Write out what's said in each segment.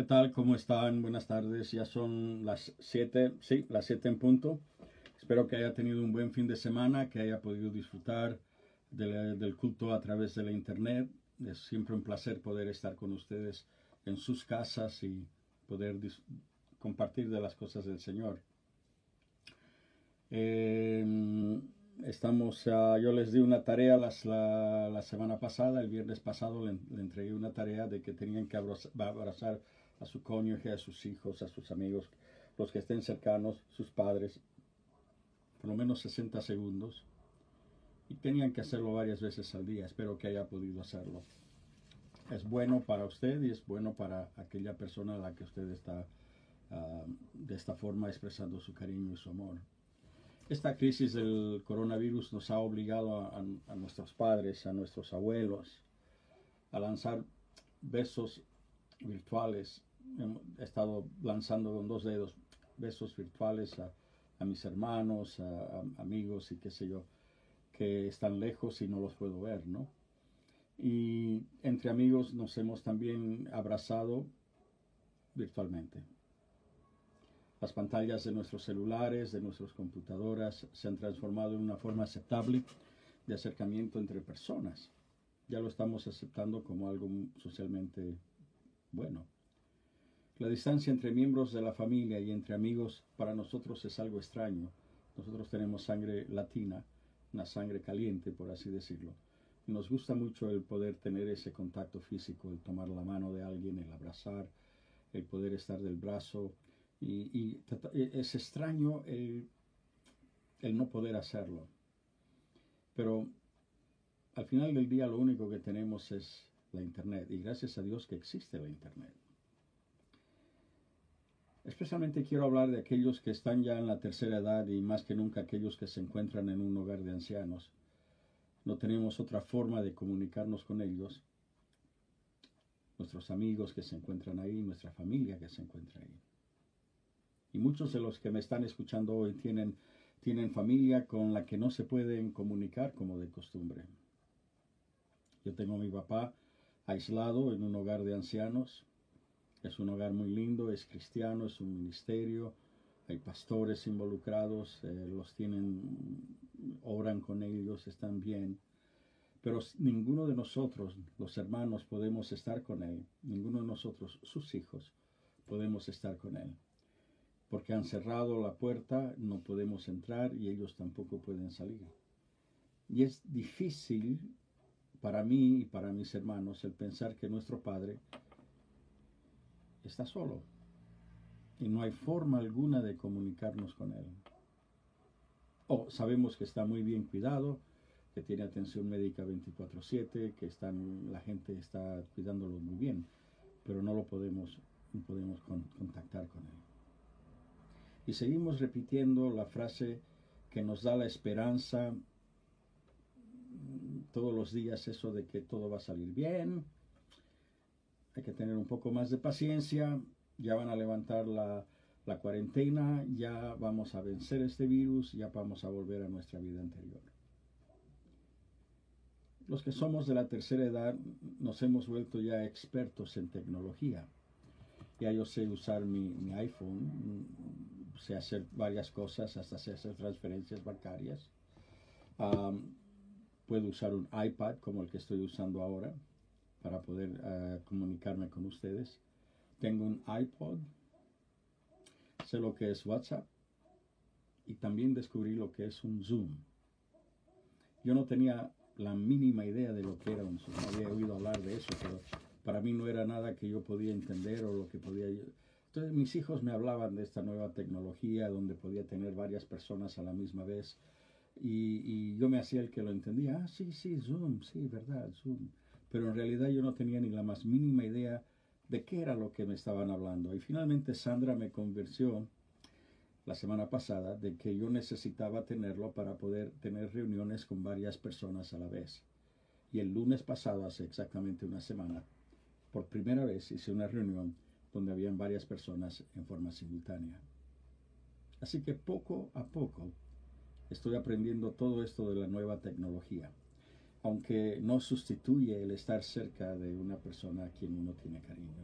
¿Qué tal? ¿Cómo están? Buenas tardes. Ya son las 7, sí, las 7 en punto. Espero que haya tenido un buen fin de semana, que haya podido disfrutar del culto a través de la internet. Es siempre un placer poder estar con ustedes en sus casas y poder compartir de las cosas del Señor. Em, estamos, yo les di una tarea la, semana pasada, el viernes pasado le, entregué una tarea de que tenían que abrazar a su cónyuge, a sus hijos, a sus amigos, los que estén cercanos, sus padres, por lo menos 60 segundos. Y tenían que hacerlo varias veces al día. Espero que haya podido hacerlo. Es bueno para usted y es bueno para aquella persona a la que usted está ah, de esta forma expresando su cariño y su amor. Esta crisis del coronavirus nos ha obligado a, a nuestros padres, a nuestros abuelos, a lanzar besos virtuales he estado lanzando con dos dedos besos virtuales a, mis hermanos, a, amigos y qué sé yo, que están lejos y no los puedo ver, ¿no? Y entre amigos nos hemos también abrazado virtualmente. Las pantallas de nuestros celulares, de nuestras computadoras, se han transformado en una forma aceptable de acercamiento entre personas. Ya lo estamos aceptando como algo socialmente bueno. La distancia entre miembros de la familia y entre amigos para nosotros es algo extraño. Nosotros tenemos sangre latina, una sangre caliente, por así decirlo. Nos gusta mucho el poder tener ese contacto físico, el tomar la mano de alguien, el abrazar, el poder estar del brazo. Y, e, es extraño el, el no poder hacerlo. Pero al final del día lo único que tenemos es la Internet. Y gracias a Dios que existe la Internet. Especialmente quiero hablar de aquellos que están ya en la tercera edad y más que nunca aquellos que se encuentran en un hogar de ancianos. No tenemos otra forma de comunicarnos con ellos. Nuestros amigos que se encuentran ahí, nuestra familia que se encuentra ahí. Y muchos de los que me están escuchando hoy tienen, tienen familia con la que no se pueden comunicar como de costumbre. Yo tengo a mi papá aislado en un hogar de ancianos es un hogar muy lindo, es cristiano, es un ministerio, hay pastores involucrados, eh, los tienen, oran con ellos, están bien. Pero ninguno de nosotros, los hermanos, podemos estar con él. Ninguno de nosotros, sus hijos, podemos estar con él. Porque han cerrado la puerta, no podemos entrar y ellos tampoco pueden salir. Y es difícil para mí y para mis hermanos el pensar que nuestro Padre está solo y no hay forma alguna de comunicarnos con él. O sabemos que está muy bien cuidado, que tiene atención médica 24/7, que están, la gente está cuidándolo muy bien, pero no lo podemos, no podemos contactar con él. Y seguimos repitiendo la frase que nos da la esperanza todos los días, eso de que todo va a salir bien, hay que tener un poco más de paciencia, ya van a levantar la, cuarentena, ya vamos a vencer este virus, ya vamos a volver a nuestra vida anterior. Los que somos de la tercera edad nos hemos vuelto ya expertos en tecnología. Ya yo sé usar mi, iPhone, sé hacer varias cosas, hasta sé hacer transferencias bancarias. puedo usar un iPad como el que estoy usando ahora para poder eh, comunicarme con ustedes. Tengo un iPod, sé lo que es WhatsApp y también descubrí lo que es un Zoom. Yo no tenía la mínima idea de lo que era un Zoom, había oído hablar de eso, pero para mí no era nada que yo podía entender o lo que podía... Entonces mis hijos me hablaban de esta nueva tecnología donde podía tener varias personas a la misma vez y, y yo me hacía el que lo entendía. Ah, sí, sí, Zoom, sí, verdad, Zoom pero en realidad yo no tenía ni la más mínima idea de qué era lo que me estaban hablando. Y finalmente Sandra me convenció la semana pasada de que yo necesitaba tenerlo para poder tener reuniones con varias personas a la vez. Y el lunes pasado, hace exactamente una semana, por primera vez hice una reunión donde habían varias personas en forma simultánea. Así que poco a poco estoy aprendiendo todo esto de la nueva tecnología aunque no sustituye el estar cerca de una persona a quien uno tiene cariño.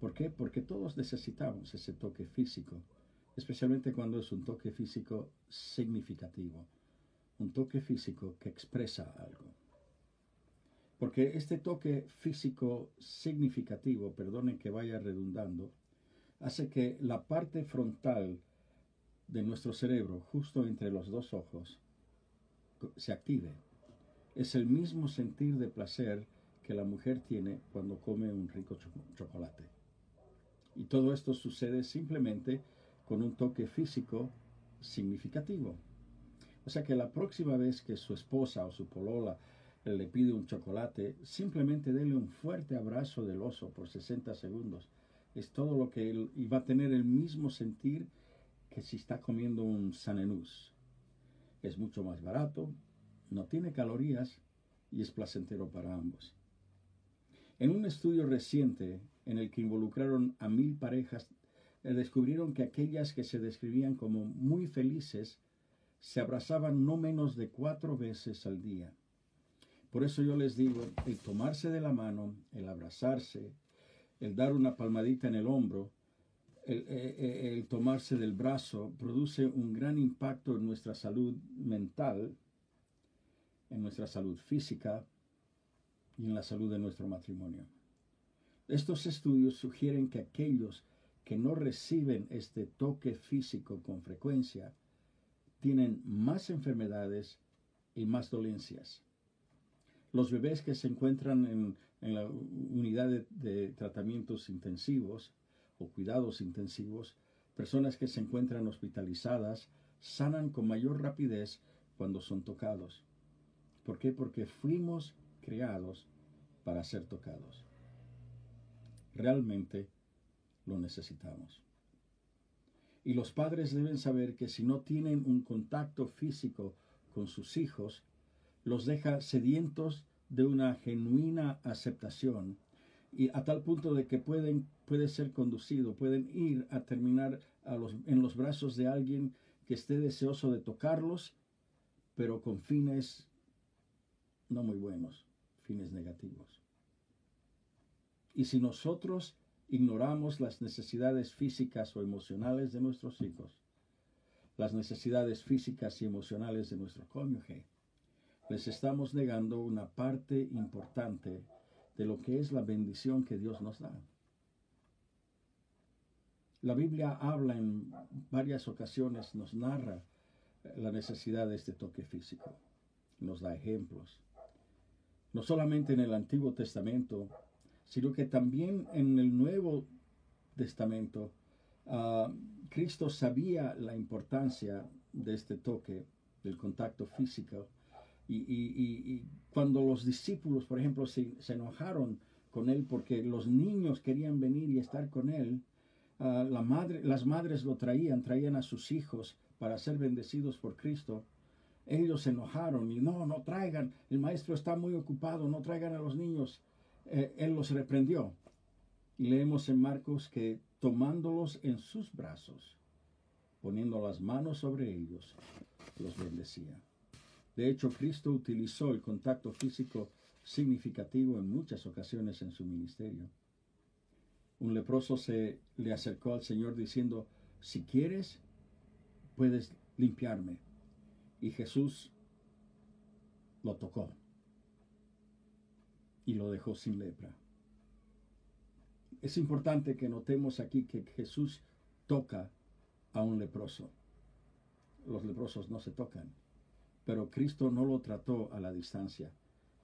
¿Por qué? Porque todos necesitamos ese toque físico, especialmente cuando es un toque físico significativo, un toque físico que expresa algo. Porque este toque físico significativo, perdonen que vaya redundando, hace que la parte frontal de nuestro cerebro, justo entre los dos ojos, se active. Es el mismo sentir de placer que la mujer tiene cuando come un rico chocolate. Y todo esto sucede simplemente con un toque físico significativo. O sea que la próxima vez que su esposa o su polola le pide un chocolate, simplemente dele un fuerte abrazo del oso por 60 segundos. Es todo lo que él y va a tener el mismo sentir que si está comiendo un sanenús. Es mucho más barato, no tiene calorías y es placentero para ambos. En un estudio reciente en el que involucraron a mil parejas, eh, descubrieron que aquellas que se describían como muy felices se abrazaban no menos de cuatro veces al día. Por eso yo les digo, el tomarse de la mano, el abrazarse, el dar una palmadita en el hombro, el, eh, eh, el, tomarse del brazo produce un gran impacto en nuestra salud mental, en nuestra salud física y en la salud de nuestro matrimonio. Estos estudios sugieren que aquellos que no reciben este toque físico con frecuencia tienen más enfermedades y más dolencias los bebés que se encuentran en, la unidad de, tratamientos intensivos o cuidados intensivos, personas que se encuentran hospitalizadas, sanan con mayor rapidez cuando son tocados. ¿Por qué? Porque fuimos creados para ser tocados. Realmente lo necesitamos. Y los padres deben saber que si no tienen un contacto físico con sus hijos, los deja sedientos de una genuina aceptación y a tal punto de que pueden puede ser conducido, pueden ir a terminar a los, en los brazos de alguien que esté deseoso de tocarlos, pero con fines no muy buenos, fines negativos. Y si nosotros ignoramos las necesidades físicas o emocionales de nuestros hijos, las necesidades físicas y emocionales de nuestro cónyuge, les estamos negando una parte importante de lo que es la bendición que Dios nos da. La Biblia habla en varias ocasiones, nos narra la necesidad de este toque físico, nos da ejemplos. No solamente en el Antiguo Testamento, sino que también en el Nuevo Testamento, ah, Cristo sabía la importancia de este toque, del contacto físico, y, cuando los discípulos, por ejemplo, se, enojaron con él porque los niños querían venir y estar con él, ah, las madres lo traían, traían a sus hijos para ser bendecidos por Cristo. Ellos se enojaron y no, no traigan, el maestro está muy ocupado, no traigan a los niños. Eh, él los reprendió. Y leemos en Marcos que tomándolos en sus brazos, poniendo las manos sobre ellos, los bendecía. De hecho, Cristo utilizó el contacto físico significativo en muchas ocasiones en su ministerio. Un leproso se le acercó al Señor diciendo, si quieres, puedes limpiarme. Y Jesús lo tocó y lo dejó sin lepra. Es importante que notemos aquí que Jesús toca a un leproso. Los leprosos no se tocan. Pero Cristo no lo trató a la distancia,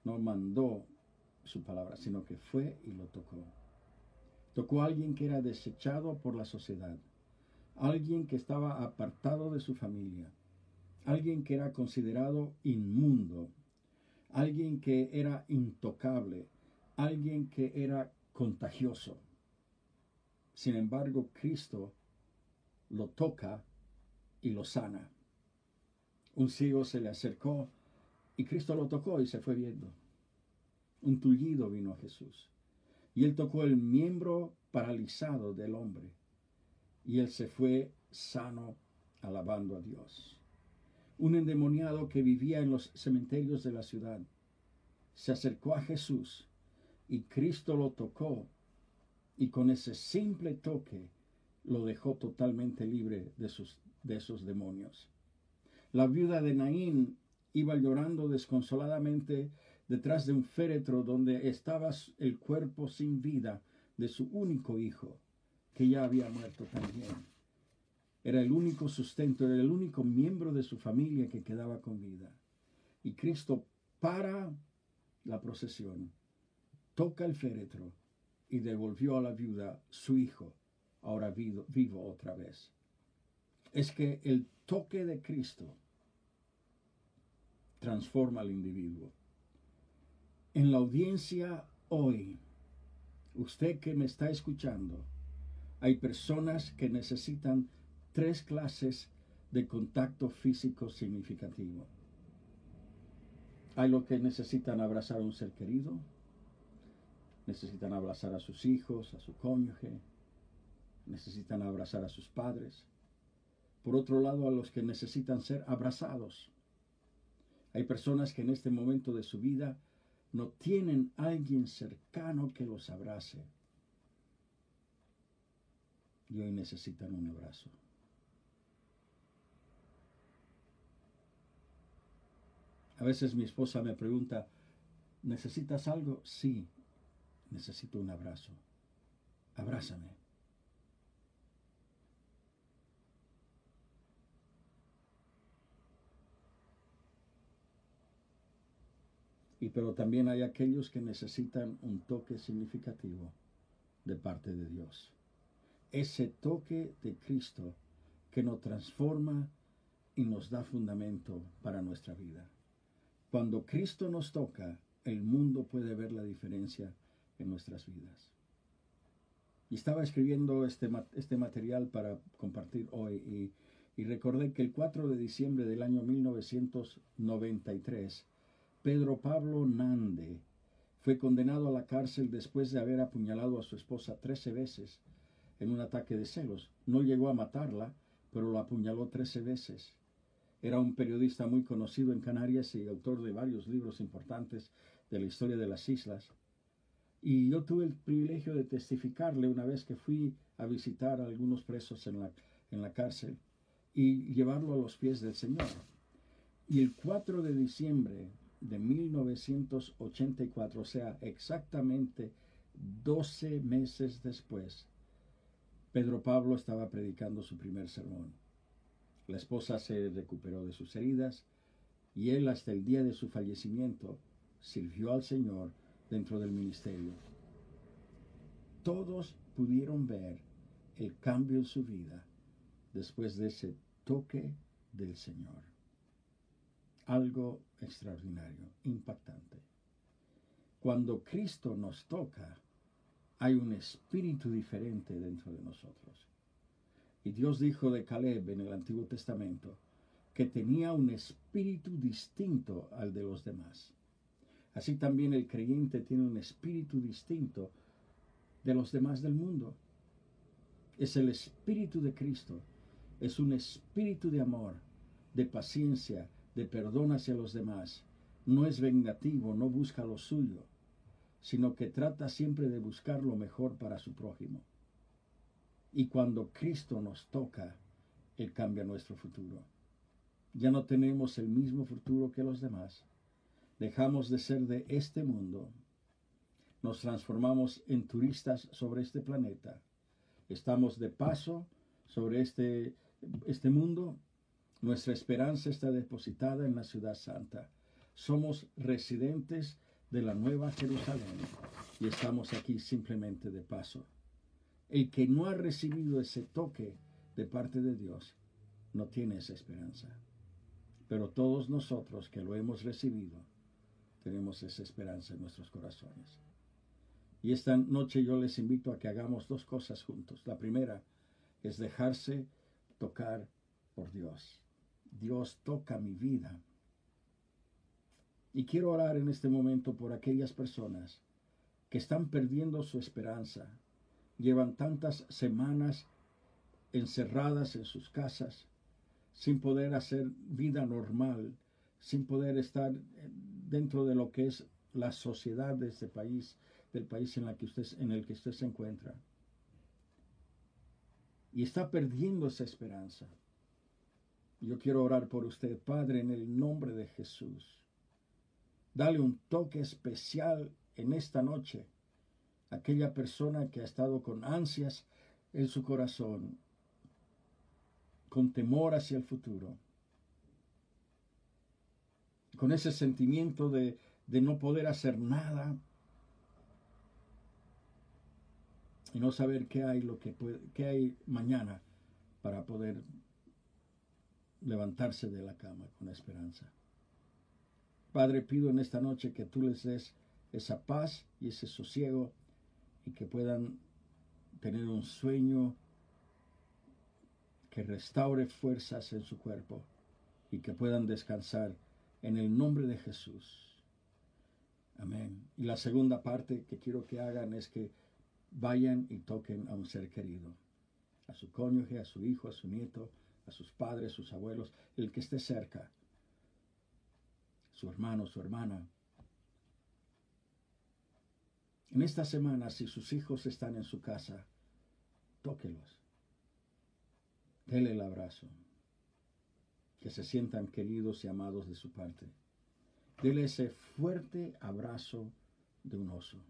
no mandó su palabra, sino que fue y lo tocó. Tocó a alguien que era desechado por la sociedad, alguien que estaba apartado de su familia, alguien que era considerado inmundo, alguien que era intocable, alguien que era contagioso. Sin embargo, Cristo lo toca y lo sana. Un ciego se le acercó y Cristo lo tocó y se fue viendo. Un tullido vino a Jesús y él tocó el miembro paralizado del hombre y él se fue sano alabando a Dios. Un endemoniado que vivía en los cementerios de la ciudad se acercó a Jesús y Cristo lo tocó Y con ese simple toque lo dejó totalmente libre de, sus, de esos demonios. La viuda de Naín iba llorando desconsoladamente detrás de un féretro donde estaba el cuerpo sin vida de su único hijo, que ya había muerto también. Era el único sustento, era el único miembro de su familia que quedaba con vida. Y Cristo para la procesión, toca el féretro y devolvió a la viuda su hijo, ahora vivo, otra vez. Es que el toque de Cristo transforma al individuo. En la audiencia hoy, usted que me está escuchando, hay personas que necesitan tres clases de contacto físico significativo. Hay los que necesitan abrazar a un ser querido, necesitan abrazar a sus hijos, a su cónyuge, necesitan abrazar a sus padres. Por otro lado, a los que necesitan ser abrazados. Hay personas que en este momento de su vida no tienen alguien cercano que los abrace. Y hoy necesitan un abrazo. A veces mi esposa me pregunta, ¿necesitas algo? Sí, necesito un abrazo. Abrázame. Y pero también hay aquellos que necesitan un toque significativo de parte de Dios. Ese toque de Cristo que nos transforma y nos da fundamento para nuestra vida. Cuando Cristo nos toca, el mundo puede ver la diferencia en nuestras vidas. Y estaba escribiendo este, este material para compartir hoy y, y recordé que el 4 de diciembre del año 1993, Pedro Pablo Nande fue condenado a la cárcel después de haber apuñalado a su esposa 13 veces en un ataque de celos. No llegó a matarla, pero lo apuñaló 13 veces. Era un periodista muy conocido en Canarias y autor de varios libros importantes de la historia de las islas. Y yo tuve el privilegio de testificarle una vez que fui a visitar a algunos presos en la, en la cárcel y llevarlo a los pies del Señor. Y el 4 de diciembre de 1984, o sea, exactamente 12 meses después, Pedro Pablo estaba predicando su primer sermón. La esposa se recuperó de sus heridas y él hasta el día de su fallecimiento sirvió al Señor dentro del ministerio. Todos pudieron ver el cambio en su vida después de ese toque del Señor. Algo extraordinario, impactante. Cuando Cristo nos toca, hay un espíritu diferente dentro de nosotros. Y Dios dijo de Caleb en el Antiguo Testamento que tenía un espíritu distinto al de los demás. Así también el creyente tiene un espíritu distinto de los demás del mundo. Es el espíritu de Cristo. Es un espíritu de amor, de paciencia, de perdón hacia los demás. No es vengativo, no busca lo suyo, sino que trata siempre de buscar lo mejor para su prójimo. Y cuando Cristo nos toca, Él cambia nuestro futuro. Ya no tenemos el mismo futuro que los demás. Dejamos de ser de este mundo. Nos transformamos en turistas sobre este planeta. Estamos de paso sobre este, este mundo. Nuestra esperanza está depositada en la ciudad santa. Somos residentes de la nueva Jerusalén y estamos aquí simplemente de paso. El que no ha recibido ese toque de parte de Dios no tiene esa esperanza. Pero todos nosotros que lo hemos recibido, tenemos esa esperanza en nuestros corazones. Y esta noche yo les invito a que hagamos dos cosas juntos. La primera es dejarse tocar por Dios. Dios toca mi vida. Y quiero orar en este momento por aquellas personas que están perdiendo su esperanza, llevan tantas semanas encerradas en sus casas, sin poder hacer vida normal, sin poder estar dentro de lo que es la sociedad de este país, del país en, la que usted, el que usted se encuentra. Y está perdiendo esa esperanza. Yo quiero orar por usted, Padre, en el nombre de Jesús. Dale un toque especial en esta noche aquella persona que ha estado con ansias en su corazón, con temor hacia el futuro, con ese sentimiento de, de no poder hacer nada y no saber qué hay, lo que, puede, qué hay mañana para poder levantarse de la cama con esperanza. Padre, pido en esta noche que tú les des esa paz y ese sosiego y que puedan tener un sueño que restaure fuerzas en su cuerpo y que puedan descansar en el nombre de Jesús. Amén. Y la segunda parte que quiero que hagan es que vayan y toquen a un ser querido, a su cónyuge, a su hijo, a su nieto, a sus padres, sus abuelos, el que esté cerca, su hermano, su hermana. En esta semana, si sus hijos están en su casa, tóquelos. Dele el abrazo. Que se sientan queridos y amados de su parte. Dele ese fuerte abrazo de un oso.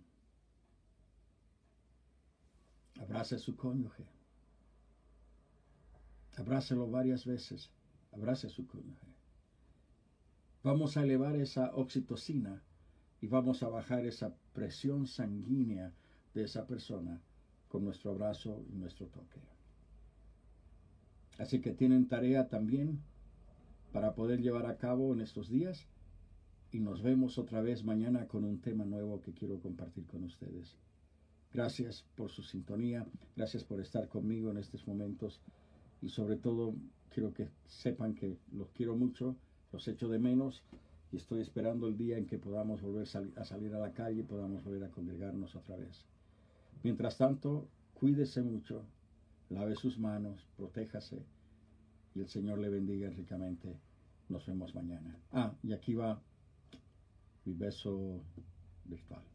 Abrace a su cónyuge. Abrácelo varias veces. Abrace a su cónyuge. Vamos a elevar esa oxitocina y vamos a bajar esa presión sanguínea de esa persona con nuestro abrazo y nuestro toque. Así que tienen tarea también para poder llevar a cabo en estos días y nos vemos otra vez mañana con un tema nuevo que quiero compartir con ustedes. Gracias por su sintonía, gracias por estar conmigo en estos momentos y sobre todo quiero que sepan que los quiero mucho, los echo de menos y estoy esperando el día en que podamos volver a salir a la calle y podamos volver a congregarnos otra vez. Mientras tanto, cuídese mucho, lave sus manos, protéjase y el Señor le bendiga ricamente. Nos vemos mañana. Ah, y aquí va mi beso virtual.